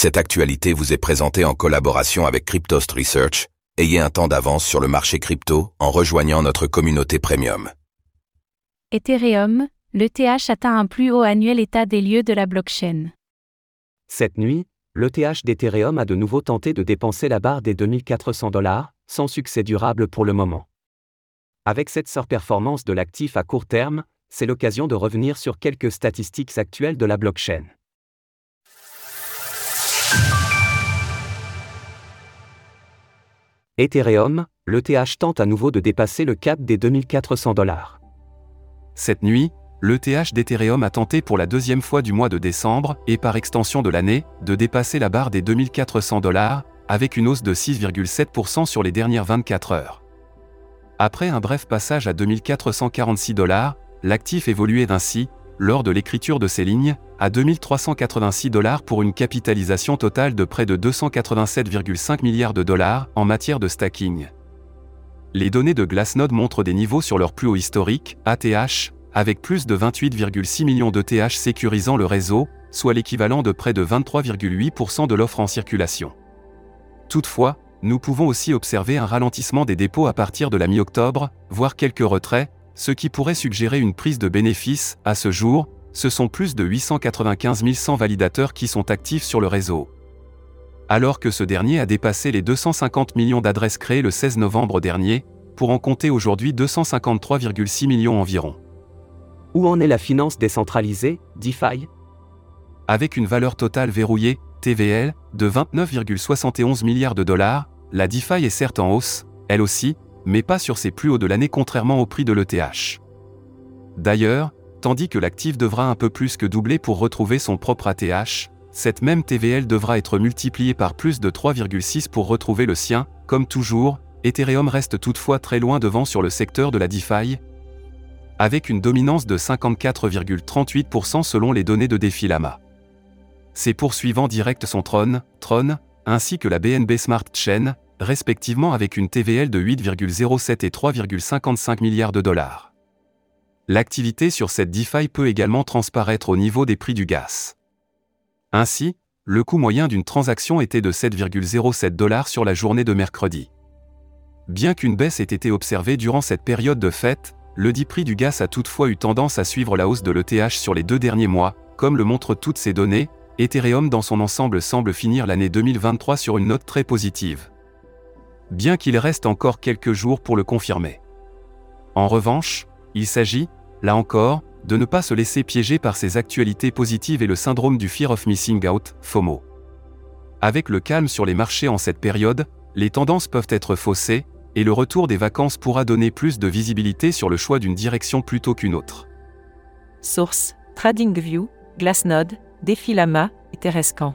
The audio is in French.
Cette actualité vous est présentée en collaboration avec Cryptost Research. Ayez un temps d'avance sur le marché crypto en rejoignant notre communauté premium. Ethereum, l'ETH atteint un plus haut annuel état des lieux de la blockchain. Cette nuit, l'ETH d'Ethereum a de nouveau tenté de dépenser la barre des 2400 dollars, sans succès durable pour le moment. Avec cette surperformance de l'actif à court terme, c'est l'occasion de revenir sur quelques statistiques actuelles de la blockchain. Ethereum, l'ETH tente à nouveau de dépasser le cap des 2400 dollars. Cette nuit, l'ETH d'Ethereum a tenté pour la deuxième fois du mois de décembre, et par extension de l'année, de dépasser la barre des 2400 dollars, avec une hausse de 6,7% sur les dernières 24 heures. Après un bref passage à 2446 dollars, l'actif évoluait ainsi, lors de l'écriture de ces lignes, à 2386 dollars pour une capitalisation totale de près de 287,5 milliards de dollars en matière de stacking. Les données de Glassnode montrent des niveaux sur leur plus haut historique, ATH, avec plus de 28,6 millions d'ETH sécurisant le réseau, soit l'équivalent de près de 23,8% de l'offre en circulation. Toutefois, nous pouvons aussi observer un ralentissement des dépôts à partir de la mi-octobre, voire quelques retraits, ce qui pourrait suggérer une prise de bénéfices, à ce jour, ce sont plus de 895 100 validateurs qui sont actifs sur le réseau. Alors que ce dernier a dépassé les 250 millions d'adresses créées le 16 novembre dernier, pour en compter aujourd'hui 253,6 millions environ. Où en est la finance décentralisée, DeFi? Avec une valeur totale verrouillée, TVL, de 29,71 milliards de dollars, la DeFi est certes en hausse, elle aussi, mais pas sur ses plus hauts de l'année contrairement au prix de l'ETH. D'ailleurs, tandis que l'actif devra un peu plus que doubler pour retrouver son propre ATH, cette même TVL devra être multipliée par plus de 3,6 pour retrouver le sien, comme toujours, Ethereum reste toutefois très loin devant sur le secteur de la DeFi, avec une dominance de 54,38% selon les données de Defilama. Ses poursuivants directs sont Tron, Tron, ainsi que la BNB Smart Chain, respectivement avec une TVL de 8,07 et 3,55 milliards de dollars. L'activité sur cette DeFi peut également transparaître au niveau des prix du gaz. Ainsi, le coût moyen d'une transaction était de 7,07 dollars sur la journée de mercredi. Bien qu'une baisse ait été observée durant cette période de fête, le dit prix du gaz a toutefois eu tendance à suivre la hausse de l'ETH sur les deux derniers mois, comme le montrent toutes ces données, Ethereum dans son ensemble semble finir l'année 2023 sur une note très positive bien qu'il reste encore quelques jours pour le confirmer. En revanche, il s'agit, là encore, de ne pas se laisser piéger par ces actualités positives et le syndrome du fear of missing out, FOMO. Avec le calme sur les marchés en cette période, les tendances peuvent être faussées, et le retour des vacances pourra donner plus de visibilité sur le choix d'une direction plutôt qu'une autre. Source TradingView, Glassnode, Defilama et Terrescan.